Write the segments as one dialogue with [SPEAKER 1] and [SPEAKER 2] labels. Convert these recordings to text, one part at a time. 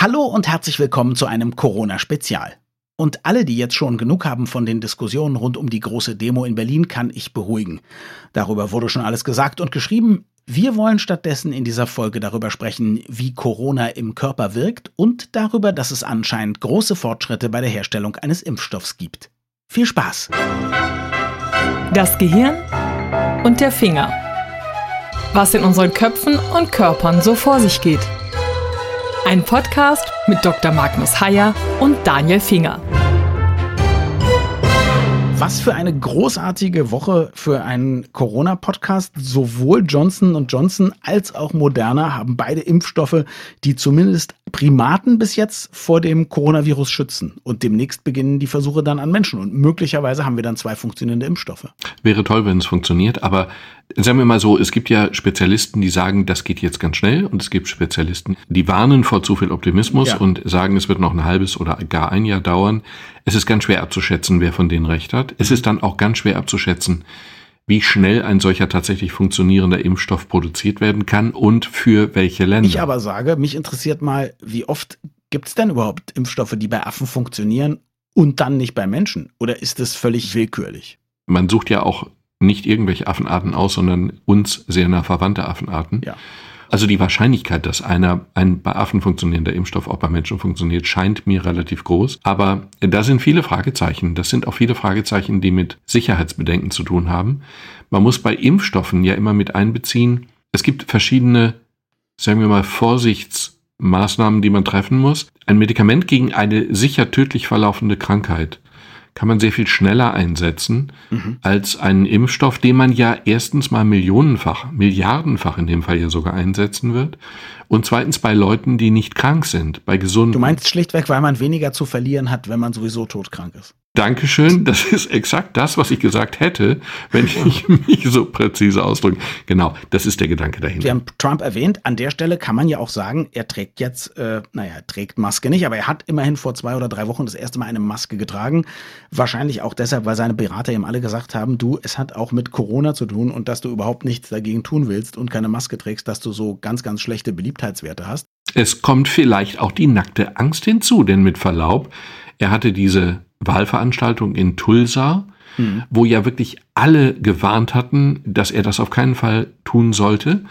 [SPEAKER 1] Hallo und herzlich willkommen zu einem Corona-Spezial. Und alle, die jetzt schon genug haben von den Diskussionen rund um die große Demo in Berlin, kann ich beruhigen. Darüber wurde schon alles gesagt und geschrieben. Wir wollen stattdessen in dieser Folge darüber sprechen, wie Corona im Körper wirkt und darüber, dass es anscheinend große Fortschritte bei der Herstellung eines Impfstoffs gibt. Viel Spaß!
[SPEAKER 2] Das Gehirn und der Finger. Was in unseren Köpfen und Körpern so vor sich geht. Ein Podcast mit Dr. Magnus Heyer und Daniel Finger.
[SPEAKER 1] Was für eine großartige Woche für einen Corona-Podcast. Sowohl Johnson Johnson als auch Moderna haben beide Impfstoffe, die zumindest Primaten bis jetzt vor dem Coronavirus schützen. Und demnächst beginnen die Versuche dann an Menschen. Und möglicherweise haben wir dann zwei funktionierende Impfstoffe.
[SPEAKER 3] Wäre toll, wenn es funktioniert. Aber sagen wir mal so, es gibt ja Spezialisten, die sagen, das geht jetzt ganz schnell. Und es gibt Spezialisten, die warnen vor zu viel Optimismus ja. und sagen, es wird noch ein halbes oder gar ein Jahr dauern. Es ist ganz schwer abzuschätzen, wer von denen recht hat. Es ist dann auch ganz schwer abzuschätzen, wie schnell ein solcher tatsächlich funktionierender Impfstoff produziert werden kann und für welche Länder.
[SPEAKER 1] Ich aber sage, mich interessiert mal, wie oft gibt es denn überhaupt Impfstoffe, die bei Affen funktionieren und dann nicht bei Menschen? Oder ist das völlig willkürlich?
[SPEAKER 3] Man sucht ja auch nicht irgendwelche Affenarten aus, sondern uns sehr nah verwandte Affenarten.
[SPEAKER 1] Ja.
[SPEAKER 3] Also die Wahrscheinlichkeit, dass einer, ein bei Affen funktionierender Impfstoff auch bei Menschen funktioniert, scheint mir relativ groß. Aber da sind viele Fragezeichen. Das sind auch viele Fragezeichen, die mit Sicherheitsbedenken zu tun haben. Man muss bei Impfstoffen ja immer mit einbeziehen, es gibt verschiedene, sagen wir mal, Vorsichtsmaßnahmen, die man treffen muss. Ein Medikament gegen eine sicher tödlich verlaufende Krankheit kann man sehr viel schneller einsetzen mhm. als einen Impfstoff, den man ja erstens mal millionenfach, milliardenfach in dem Fall ja sogar einsetzen wird. Und zweitens bei Leuten, die nicht krank sind, bei gesunden.
[SPEAKER 1] Du meinst schlichtweg, weil man weniger zu verlieren hat, wenn man sowieso todkrank ist.
[SPEAKER 3] Dankeschön, das ist exakt das, was ich gesagt hätte, wenn ich mich so präzise ausdrücke. Genau, das ist der Gedanke dahinter.
[SPEAKER 1] Wir haben Trump erwähnt. An der Stelle kann man ja auch sagen, er trägt jetzt, äh, naja, er trägt Maske nicht, aber er hat immerhin vor zwei oder drei Wochen das erste Mal eine Maske getragen. Wahrscheinlich auch deshalb, weil seine Berater ihm alle gesagt haben, du, es hat auch mit Corona zu tun und dass du überhaupt nichts dagegen tun willst und keine Maske trägst, dass du so ganz, ganz schlechte Beliebtheitswerte hast.
[SPEAKER 3] Es kommt vielleicht auch die nackte Angst hinzu, denn mit Verlaub, er hatte diese Wahlveranstaltung in Tulsa, mhm. wo ja wirklich alle gewarnt hatten, dass er das auf keinen Fall tun sollte.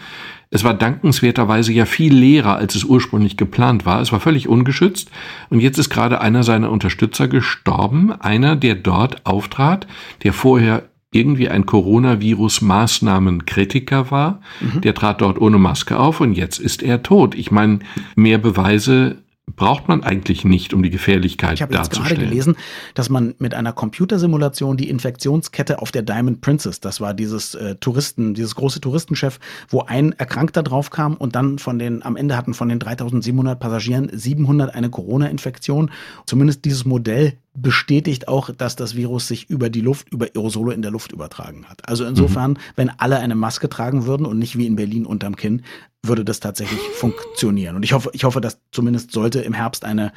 [SPEAKER 3] Es war dankenswerterweise ja viel leerer, als es ursprünglich geplant war. Es war völlig ungeschützt. Und jetzt ist gerade einer seiner Unterstützer gestorben. Einer, der dort auftrat, der vorher irgendwie ein Coronavirus-Maßnahmenkritiker war. Mhm. Der trat dort ohne Maske auf und jetzt ist er tot. Ich meine, mehr Beweise braucht man eigentlich nicht, um die Gefährlichkeit ich darzustellen. Ich habe
[SPEAKER 1] gerade gelesen, dass man mit einer Computersimulation die Infektionskette auf der Diamond Princess, das war dieses äh, Touristen, dieses große Touristenchef, wo ein Erkrankter drauf kam und dann von den, am Ende hatten von den 3700 Passagieren 700 eine Corona-Infektion. Zumindest dieses Modell bestätigt auch, dass das Virus sich über die Luft, über Aerosole in der Luft übertragen hat. Also insofern, mhm. wenn alle eine Maske tragen würden und nicht wie in Berlin unterm Kinn, würde das tatsächlich funktionieren. Und ich hoffe, ich hoffe, dass zumindest sollte im Herbst eine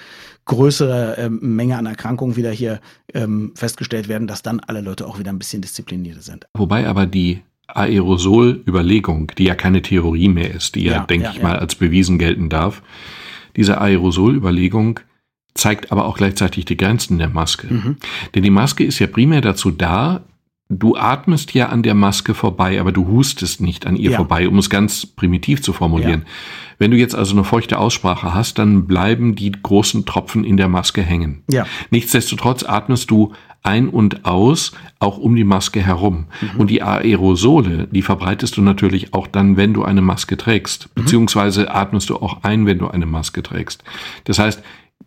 [SPEAKER 1] größere ähm, Menge an Erkrankungen wieder hier ähm, festgestellt werden, dass dann alle Leute auch wieder ein bisschen disziplinierter sind.
[SPEAKER 3] Wobei aber die Aerosol-Überlegung, die ja keine Theorie mehr ist, die ja, ja denke ja, ich ja. mal, als bewiesen gelten darf, diese Aerosol-Überlegung zeigt aber auch gleichzeitig die Grenzen der Maske. Mhm. Denn die Maske ist ja primär dazu da, du atmest ja an der Maske vorbei, aber du hustest nicht an ihr ja. vorbei, um es ganz primitiv zu formulieren. Ja. Wenn du jetzt also eine feuchte Aussprache hast, dann bleiben die großen Tropfen in der Maske hängen.
[SPEAKER 1] Ja.
[SPEAKER 3] Nichtsdestotrotz atmest du ein und aus, auch um die Maske herum. Mhm. Und die Aerosole, die verbreitest du natürlich auch dann, wenn du eine Maske trägst. Mhm. Beziehungsweise atmest du auch ein, wenn du eine Maske trägst. Das heißt,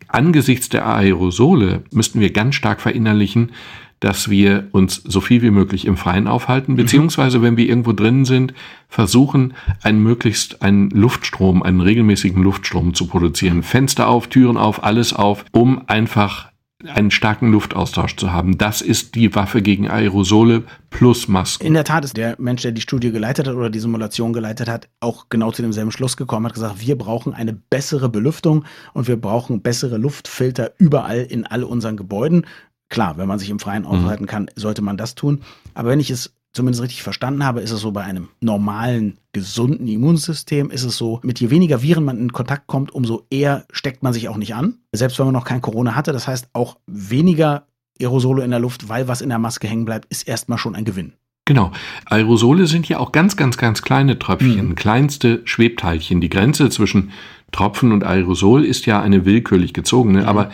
[SPEAKER 3] angesichts der Aerosole müssten wir ganz stark verinnerlichen, dass wir uns so viel wie möglich im Freien aufhalten, mhm. beziehungsweise wenn wir irgendwo drin sind, versuchen, einen möglichst einen Luftstrom, einen regelmäßigen Luftstrom zu produzieren. Fenster auf, Türen auf, alles auf, um einfach einen starken Luftaustausch zu haben. Das ist die Waffe gegen Aerosole plus Masken.
[SPEAKER 1] In der Tat ist der Mensch, der die Studie geleitet hat oder die Simulation geleitet hat, auch genau zu demselben Schluss gekommen, hat gesagt, wir brauchen eine bessere Belüftung und wir brauchen bessere Luftfilter überall in all unseren Gebäuden. Klar, wenn man sich im Freien mhm. aufhalten kann, sollte man das tun. Aber wenn ich es zumindest richtig verstanden habe, ist es so bei einem normalen, gesunden Immunsystem, ist es so, mit je weniger Viren man in Kontakt kommt, umso eher steckt man sich auch nicht an. Selbst wenn man noch kein Corona hatte. Das heißt, auch weniger Aerosole in der Luft, weil was in der Maske hängen bleibt, ist erstmal schon ein Gewinn.
[SPEAKER 3] Genau. Aerosole sind ja auch ganz, ganz, ganz kleine Tröpfchen, mhm. kleinste Schwebteilchen. Die Grenze zwischen Tropfen und Aerosol ist ja eine willkürlich gezogene, mhm. aber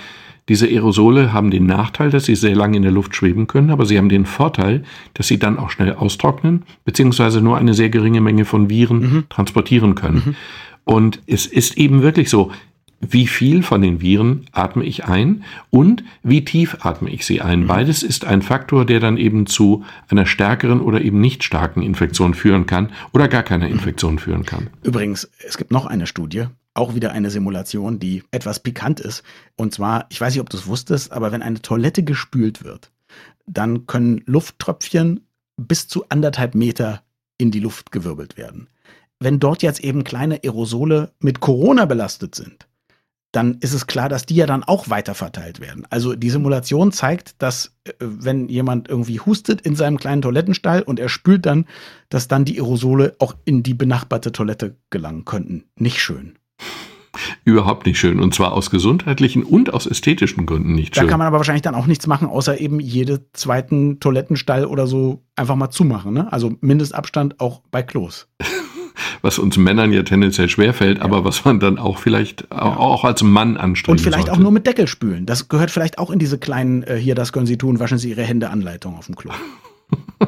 [SPEAKER 3] diese Aerosole haben den Nachteil, dass sie sehr lange in der Luft schweben können, aber sie haben den Vorteil, dass sie dann auch schnell austrocknen, beziehungsweise nur eine sehr geringe Menge von Viren mhm. transportieren können. Mhm. Und es ist eben wirklich so, wie viel von den Viren atme ich ein und wie tief atme ich sie ein. Mhm. Beides ist ein Faktor, der dann eben zu einer stärkeren oder eben nicht starken Infektion führen kann oder gar keiner mhm. Infektion führen kann.
[SPEAKER 1] Übrigens, es gibt noch eine Studie, auch wieder eine Simulation, die etwas pikant ist. Und zwar, ich weiß nicht, ob du es wusstest, aber wenn eine Toilette gespült wird, dann können Lufttröpfchen bis zu anderthalb Meter in die Luft gewirbelt werden. Wenn dort jetzt eben kleine Aerosole mit Corona belastet sind, dann ist es klar, dass die ja dann auch weiter verteilt werden. Also die Simulation zeigt, dass äh, wenn jemand irgendwie hustet in seinem kleinen Toilettenstall und er spült dann, dass dann die Aerosole auch in die benachbarte Toilette gelangen könnten. Nicht schön.
[SPEAKER 3] Überhaupt nicht schön. Und zwar aus gesundheitlichen und aus ästhetischen Gründen nicht
[SPEAKER 1] da
[SPEAKER 3] schön.
[SPEAKER 1] Da kann man aber wahrscheinlich dann auch nichts machen, außer eben jede zweiten Toilettenstall oder so einfach mal zumachen. Ne? Also Mindestabstand auch bei Klos.
[SPEAKER 3] was uns Männern ja tendenziell schwerfällt, ja. aber was man dann auch vielleicht ja. auch als Mann anstrengen
[SPEAKER 1] Und vielleicht sollte. auch nur mit Deckel spülen. Das gehört vielleicht auch in diese kleinen, äh, hier, das können Sie tun, waschen Sie Ihre Hände Anleitung auf dem Klo.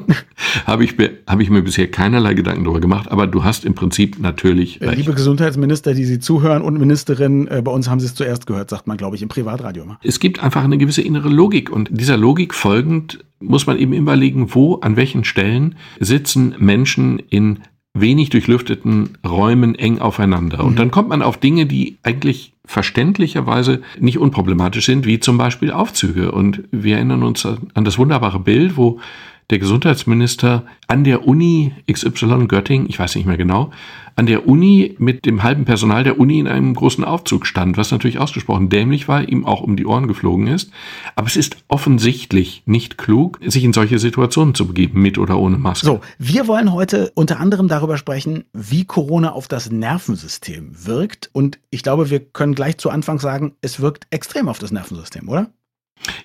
[SPEAKER 3] habe ich, hab ich mir bisher keinerlei Gedanken darüber gemacht, aber du hast im Prinzip natürlich.
[SPEAKER 1] Äh, recht. Liebe Gesundheitsminister, die Sie zuhören und Ministerinnen, äh, bei uns haben Sie es zuerst gehört, sagt man, glaube ich, im Privatradio immer.
[SPEAKER 3] Es gibt einfach eine gewisse innere Logik und dieser Logik folgend muss man eben überlegen, wo, an welchen Stellen sitzen Menschen in wenig durchlüfteten Räumen eng aufeinander. Mhm. Und dann kommt man auf Dinge, die eigentlich verständlicherweise nicht unproblematisch sind, wie zum Beispiel Aufzüge. Und wir erinnern uns an das wunderbare Bild, wo der Gesundheitsminister an der Uni XY Göttingen, ich weiß nicht mehr genau, an der Uni mit dem halben Personal der Uni in einem großen Aufzug stand, was natürlich ausgesprochen dämlich war, ihm auch um die Ohren geflogen ist. Aber es ist offensichtlich nicht klug, sich in solche Situationen zu begeben, mit oder ohne Maske.
[SPEAKER 1] So, wir wollen heute unter anderem darüber sprechen, wie Corona auf das Nervensystem wirkt. Und ich glaube, wir können gleich zu Anfang sagen, es wirkt extrem auf das Nervensystem, oder?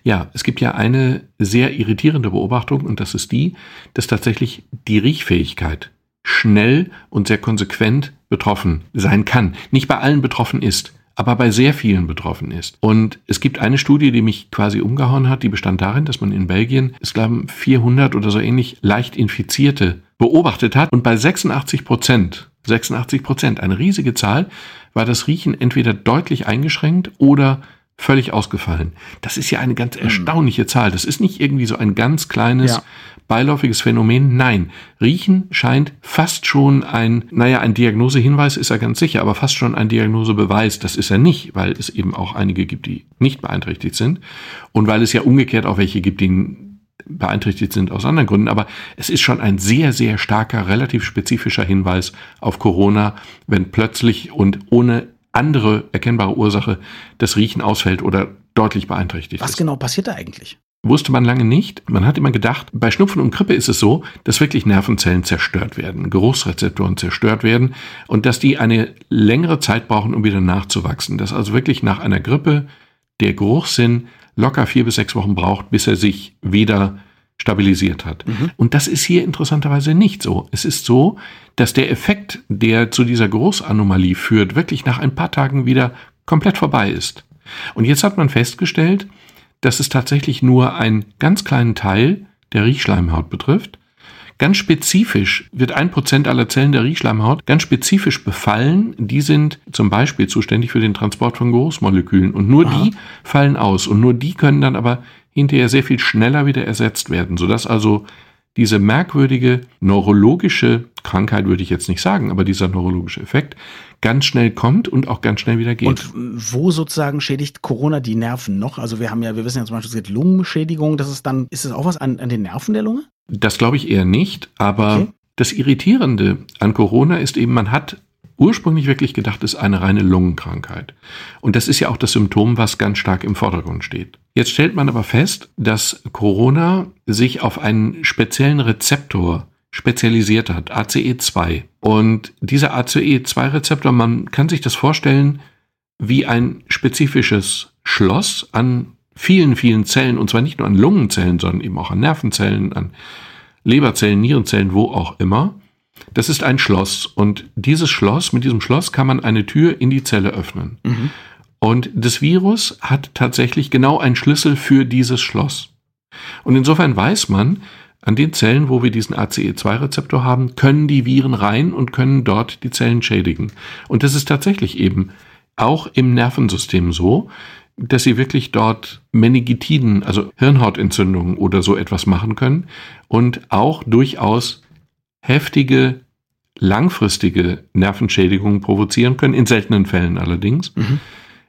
[SPEAKER 3] Ja, es gibt ja eine sehr irritierende Beobachtung und das ist die, dass tatsächlich die Riechfähigkeit schnell und sehr konsequent betroffen sein kann. Nicht bei allen betroffen ist, aber bei sehr vielen betroffen ist. Und es gibt eine Studie, die mich quasi umgehauen hat, die bestand darin, dass man in Belgien, es glauben 400 oder so ähnlich leicht Infizierte beobachtet hat und bei 86 Prozent 86 Prozent, eine riesige Zahl, war das Riechen entweder deutlich eingeschränkt oder völlig ausgefallen. Das ist ja eine ganz hm. erstaunliche Zahl. Das ist nicht irgendwie so ein ganz kleines, ja. beiläufiges Phänomen. Nein, Riechen scheint fast schon ein, naja, ein Diagnosehinweis ist er ganz sicher, aber fast schon ein Diagnosebeweis. Das ist er nicht, weil es eben auch einige gibt, die nicht beeinträchtigt sind. Und weil es ja umgekehrt auch welche gibt, die beeinträchtigt sind aus anderen Gründen. Aber es ist schon ein sehr, sehr starker, relativ spezifischer Hinweis auf Corona, wenn plötzlich und ohne andere erkennbare Ursache das Riechen ausfällt oder deutlich beeinträchtigt
[SPEAKER 1] Was
[SPEAKER 3] ist.
[SPEAKER 1] Was genau passiert da eigentlich?
[SPEAKER 3] Wusste man lange nicht. Man hat immer gedacht, bei Schnupfen und Grippe ist es so, dass wirklich Nervenzellen zerstört werden, Geruchsrezeptoren zerstört werden und dass die eine längere Zeit brauchen, um wieder nachzuwachsen. Dass also wirklich nach einer Grippe der Geruchssinn locker vier bis sechs Wochen braucht, bis er sich wieder stabilisiert hat. Mhm. Und das ist hier interessanterweise nicht so. Es ist so, dass der Effekt, der zu dieser Großanomalie führt, wirklich nach ein paar Tagen wieder komplett vorbei ist. Und jetzt hat man festgestellt, dass es tatsächlich nur einen ganz kleinen Teil der Riechschleimhaut betrifft. Ganz spezifisch wird ein Prozent aller Zellen der Riechschleimhaut ganz spezifisch befallen. Die sind zum Beispiel zuständig für den Transport von Geruchsmolekülen und nur Aha. die fallen aus und nur die können dann aber hinterher sehr viel schneller wieder ersetzt werden, sodass also diese merkwürdige neurologische Krankheit, würde ich jetzt nicht sagen, aber dieser neurologische Effekt ganz schnell kommt und auch ganz schnell wieder geht.
[SPEAKER 1] Und wo sozusagen schädigt Corona die Nerven noch? Also wir haben ja, wir wissen ja zum Beispiel, es gibt Lungenschädigung, das ist dann, ist es auch was an, an den Nerven der Lunge?
[SPEAKER 3] Das glaube ich eher nicht, aber okay. das Irritierende an Corona ist eben, man hat ursprünglich wirklich gedacht ist, eine reine Lungenkrankheit. Und das ist ja auch das Symptom, was ganz stark im Vordergrund steht. Jetzt stellt man aber fest, dass Corona sich auf einen speziellen Rezeptor spezialisiert hat, ACE2. Und dieser ACE2-Rezeptor, man kann sich das vorstellen wie ein spezifisches Schloss an vielen, vielen Zellen, und zwar nicht nur an Lungenzellen, sondern eben auch an Nervenzellen, an Leberzellen, Nierenzellen, wo auch immer. Das ist ein Schloss und dieses Schloss, mit diesem Schloss kann man eine Tür in die Zelle öffnen. Mhm. Und das Virus hat tatsächlich genau einen Schlüssel für dieses Schloss. Und insofern weiß man, an den Zellen, wo wir diesen ACE2-Rezeptor haben, können die Viren rein und können dort die Zellen schädigen. Und das ist tatsächlich eben auch im Nervensystem so, dass sie wirklich dort Meningitiden, also Hirnhautentzündungen oder so etwas machen können und auch durchaus heftige, langfristige Nervenschädigungen provozieren können, in seltenen Fällen allerdings, mhm.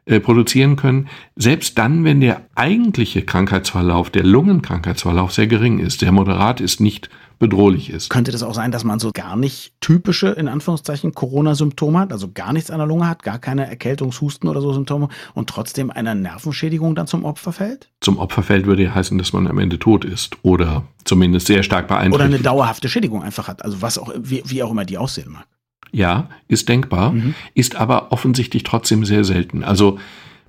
[SPEAKER 3] äh, produzieren können, selbst dann, wenn der eigentliche Krankheitsverlauf, der Lungenkrankheitsverlauf sehr gering ist, sehr moderat ist, nicht bedrohlich ist.
[SPEAKER 1] Könnte das auch sein, dass man so gar nicht typische, in Anführungszeichen, Corona-Symptome hat, also gar nichts an der Lunge hat, gar keine Erkältungshusten oder so Symptome und trotzdem einer Nervenschädigung dann zum Opfer fällt?
[SPEAKER 3] Zum Opfer fällt würde ja heißen, dass man am Ende tot ist oder zumindest sehr stark beeinträchtigt.
[SPEAKER 1] Oder eine dauerhafte Schädigung einfach hat, also was auch, wie, wie auch immer die aussehen mag.
[SPEAKER 3] Ja, ist denkbar, mhm. ist aber offensichtlich trotzdem sehr selten. Also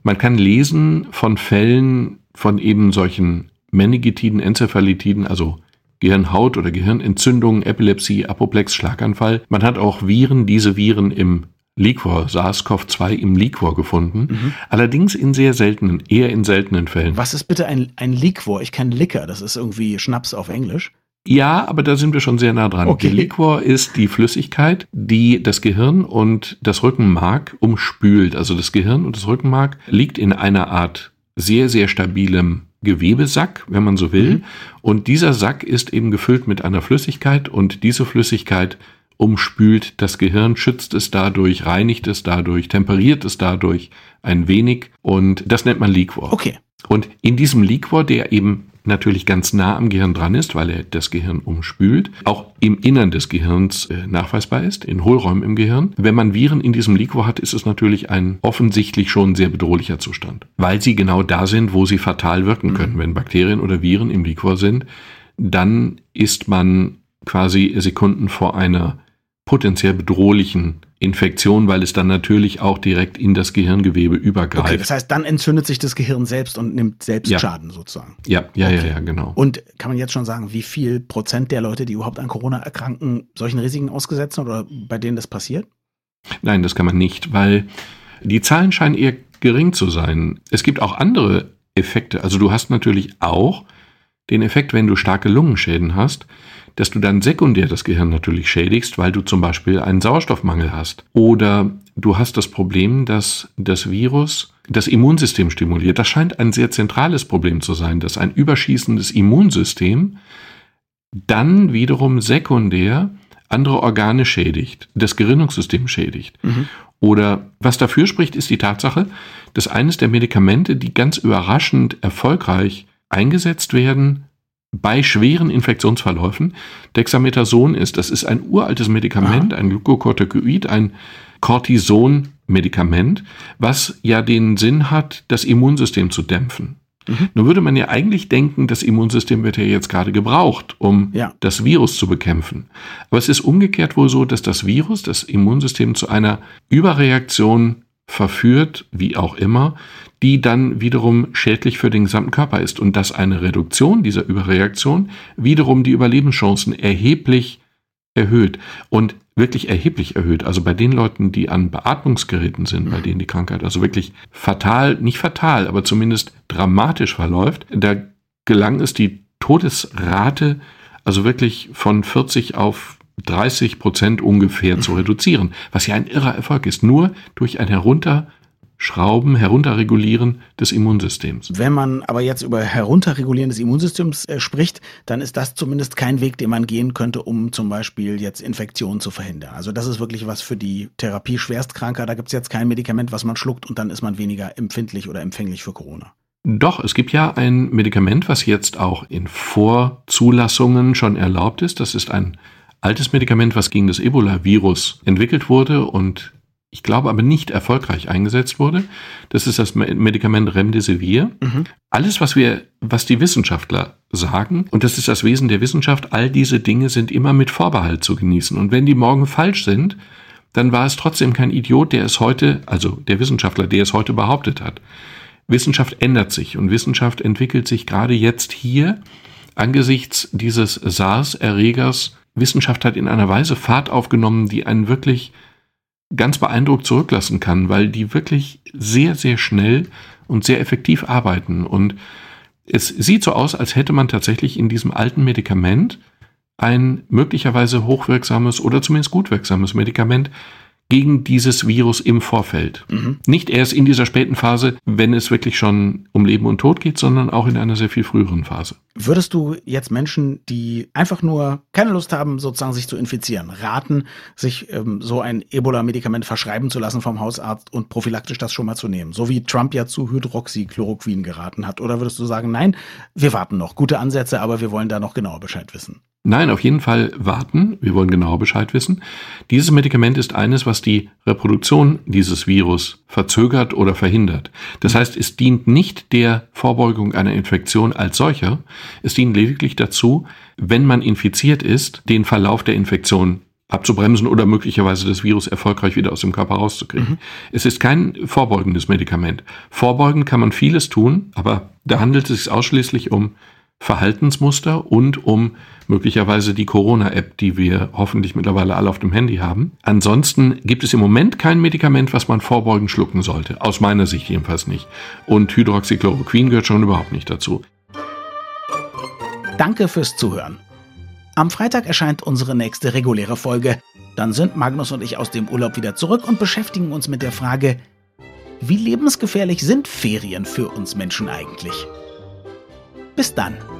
[SPEAKER 3] man kann lesen von Fällen von eben solchen Meningitiden, Enzephalitiden, also Gehirnhaut- oder Gehirnentzündung, Epilepsie, Apoplex, Schlaganfall. Man hat auch Viren, diese Viren im Liquor, SARS-CoV-2 im Liquor gefunden. Mhm. Allerdings in sehr seltenen, eher in seltenen Fällen.
[SPEAKER 1] Was ist bitte ein, ein Liquor? Ich kenne Liquor, das ist irgendwie Schnaps auf Englisch.
[SPEAKER 3] Ja, aber da sind wir schon sehr nah dran. Okay. Der Liquor ist die Flüssigkeit, die das Gehirn und das Rückenmark umspült. Also das Gehirn und das Rückenmark liegt in einer Art sehr, sehr stabilem Gewebesack, wenn man so will. Mhm. Und dieser Sack ist eben gefüllt mit einer Flüssigkeit und diese Flüssigkeit umspült das Gehirn, schützt es dadurch, reinigt es dadurch, temperiert es dadurch ein wenig und das nennt man Liquor.
[SPEAKER 1] Okay.
[SPEAKER 3] Und in diesem Liquor, der eben natürlich ganz nah am Gehirn dran ist, weil er das Gehirn umspült, auch im Innern des Gehirns äh, nachweisbar ist, in Hohlräumen im Gehirn. Wenn man Viren in diesem Liquor hat, ist es natürlich ein offensichtlich schon sehr bedrohlicher Zustand, weil sie genau da sind, wo sie fatal wirken können. Mhm. Wenn Bakterien oder Viren im Liquor sind, dann ist man quasi Sekunden vor einer potenziell bedrohlichen Infektion, weil es dann natürlich auch direkt in das Gehirngewebe übergreift. Okay,
[SPEAKER 1] das heißt, dann entzündet sich das Gehirn selbst und nimmt selbst ja. Schaden sozusagen.
[SPEAKER 3] Ja, ja, okay. ja, ja, genau.
[SPEAKER 1] Und kann man jetzt schon sagen, wie viel Prozent der Leute, die überhaupt an Corona erkranken, solchen Risiken ausgesetzt sind oder bei denen das passiert?
[SPEAKER 3] Nein, das kann man nicht, weil die Zahlen scheinen eher gering zu sein. Es gibt auch andere Effekte. Also du hast natürlich auch den Effekt, wenn du starke Lungenschäden hast, dass du dann sekundär das Gehirn natürlich schädigst, weil du zum Beispiel einen Sauerstoffmangel hast. Oder du hast das Problem, dass das Virus das Immunsystem stimuliert. Das scheint ein sehr zentrales Problem zu sein, dass ein überschießendes Immunsystem dann wiederum sekundär andere Organe schädigt, das Gerinnungssystem schädigt. Mhm. Oder was dafür spricht, ist die Tatsache, dass eines der Medikamente, die ganz überraschend erfolgreich eingesetzt werden, bei schweren Infektionsverläufen. Dexamethason ist, das ist ein uraltes Medikament, Aha. ein Glucocorticoid, ein Cortison-Medikament, was ja den Sinn hat, das Immunsystem zu dämpfen. Mhm. Nun würde man ja eigentlich denken, das Immunsystem wird ja jetzt gerade gebraucht, um ja. das Virus zu bekämpfen. Aber es ist umgekehrt wohl so, dass das Virus das Immunsystem zu einer Überreaktion verführt, wie auch immer, die dann wiederum schädlich für den gesamten Körper ist und dass eine Reduktion dieser Überreaktion wiederum die Überlebenschancen erheblich erhöht und wirklich erheblich erhöht. Also bei den Leuten, die an Beatmungsgeräten sind, bei denen die Krankheit also wirklich fatal, nicht fatal, aber zumindest dramatisch verläuft, da gelang es die Todesrate also wirklich von 40 auf 30 Prozent ungefähr zu reduzieren, was ja ein irrer Erfolg ist, nur durch ein Herunter Schrauben, Herunterregulieren des Immunsystems.
[SPEAKER 1] Wenn man aber jetzt über Herunterregulieren des Immunsystems äh, spricht, dann ist das zumindest kein Weg, den man gehen könnte, um zum Beispiel jetzt Infektionen zu verhindern. Also das ist wirklich was für die Therapie Schwerstkranker. Da gibt es jetzt kein Medikament, was man schluckt und dann ist man weniger empfindlich oder empfänglich für Corona.
[SPEAKER 3] Doch, es gibt ja ein Medikament, was jetzt auch in Vorzulassungen schon erlaubt ist. Das ist ein altes Medikament, was gegen das Ebola-Virus entwickelt wurde und ich glaube aber nicht erfolgreich eingesetzt wurde. Das ist das Medikament Remdesivir. Mhm. Alles, was wir, was die Wissenschaftler sagen, und das ist das Wesen der Wissenschaft, all diese Dinge sind immer mit Vorbehalt zu genießen. Und wenn die morgen falsch sind, dann war es trotzdem kein Idiot, der es heute, also der Wissenschaftler, der es heute behauptet hat. Wissenschaft ändert sich und Wissenschaft entwickelt sich gerade jetzt hier angesichts dieses SARS-Erregers. Wissenschaft hat in einer Weise Fahrt aufgenommen, die einen wirklich ganz beeindruckt zurücklassen kann, weil die wirklich sehr, sehr schnell und sehr effektiv arbeiten. Und es sieht so aus, als hätte man tatsächlich in diesem alten Medikament ein möglicherweise hochwirksames oder zumindest gut wirksames Medikament gegen dieses Virus im Vorfeld. Mhm. Nicht erst in dieser späten Phase, wenn es wirklich schon um Leben und Tod geht, sondern auch in einer sehr viel früheren Phase.
[SPEAKER 1] Würdest du jetzt Menschen, die einfach nur keine Lust haben, sozusagen sich zu infizieren, raten, sich ähm, so ein Ebola-Medikament verschreiben zu lassen vom Hausarzt und prophylaktisch das schon mal zu nehmen? So wie Trump ja zu Hydroxychloroquin geraten hat. Oder würdest du sagen, nein, wir warten noch. Gute Ansätze, aber wir wollen da noch genauer Bescheid wissen?
[SPEAKER 3] Nein, auf jeden Fall warten. Wir wollen genau Bescheid wissen. Dieses Medikament ist eines, was die Reproduktion dieses Virus verzögert oder verhindert. Das heißt, es dient nicht der Vorbeugung einer Infektion als solcher. Es dient lediglich dazu, wenn man infiziert ist, den Verlauf der Infektion abzubremsen oder möglicherweise das Virus erfolgreich wieder aus dem Körper rauszukriegen. Mhm. Es ist kein vorbeugendes Medikament. Vorbeugen kann man vieles tun, aber da handelt es sich ausschließlich um Verhaltensmuster und um möglicherweise die Corona-App, die wir hoffentlich mittlerweile alle auf dem Handy haben. Ansonsten gibt es im Moment kein Medikament, was man vorbeugend schlucken sollte. Aus meiner Sicht jedenfalls nicht. Und Hydroxychloroquin gehört schon überhaupt nicht dazu.
[SPEAKER 1] Danke fürs Zuhören. Am Freitag erscheint unsere nächste reguläre Folge. Dann sind Magnus und ich aus dem Urlaub wieder zurück und beschäftigen uns mit der Frage, wie lebensgefährlich sind Ferien für uns Menschen eigentlich? Bis dann.